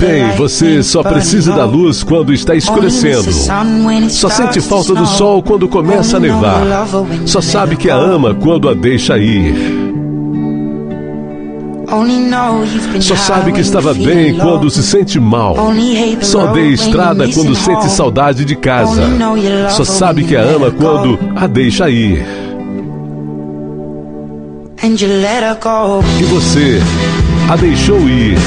Bem, você só precisa da luz quando está escurecendo. Só sente falta do sol quando começa a nevar. Só sabe que a ama quando a deixa ir. Só sabe que estava bem quando se sente mal. Só dê estrada quando sente saudade de casa. Só sabe que a ama quando a deixa ir. E você a deixou ir.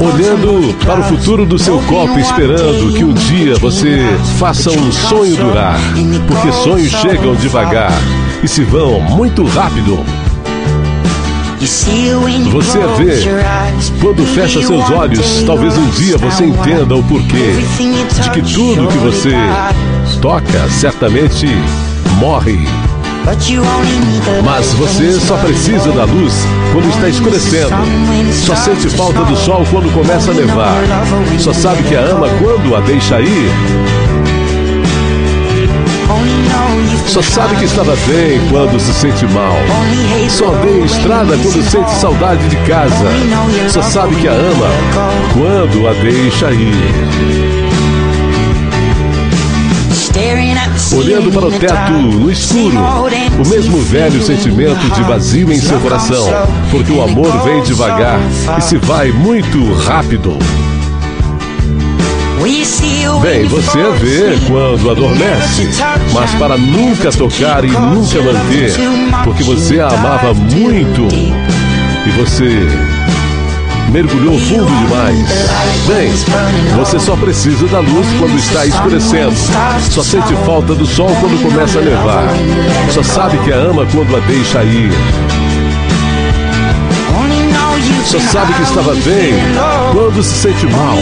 Olhando para o futuro do seu copo, esperando que um dia você faça um sonho durar, porque sonhos chegam devagar e se vão muito rápido. Você vê, quando fecha seus olhos, talvez um dia você entenda o porquê de que tudo que você toca certamente morre. Mas você só precisa da luz quando está escurecendo. Só sente falta do sol quando começa a nevar. Só sabe que a ama quando a deixa ir. Só sabe que estava bem quando se sente mal. Só vê estrada quando sente saudade de casa. Só sabe que a ama quando a deixa ir. Olhando para o teto no escuro, o mesmo velho sentimento de vazio em seu coração, porque o amor vem devagar e se vai muito rápido. Bem, você vê quando adormece, mas para nunca tocar e nunca manter, porque você a amava muito e você mergulhou fundo demais. Bem, você só precisa da luz quando está escurecendo. Só sente falta do sol quando começa a nevar. Só sabe que a ama quando a deixa ir. Só sabe que estava bem quando se sente mal.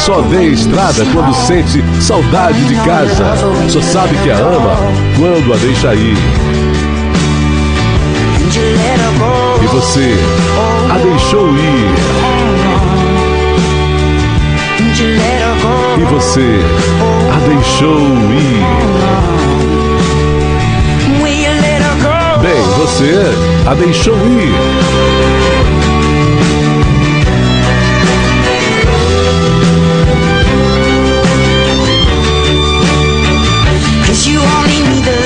Só vê estrada quando sente saudade de casa. Só sabe que a ama quando a deixa ir. E você a deixou ir. Você a deixou ir. Bem, você a deixou ir.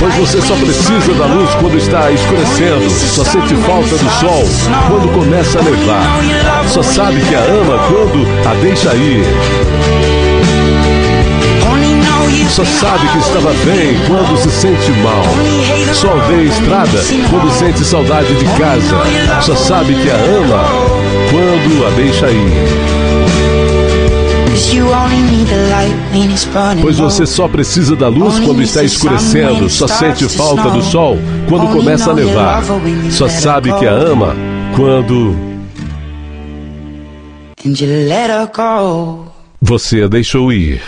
Pois você só precisa da luz quando está escurecendo. Só sente falta do sol quando começa a nevar. Só sabe que a ama quando a deixa ir. Só sabe que estava bem quando se sente mal. Só vê estrada quando sente saudade de casa. Só sabe que a ama quando a deixa ir. Pois você só precisa da luz quando está escurecendo, só sente falta do sol quando começa a nevar. Só sabe que a ama quando. Você a deixou ir.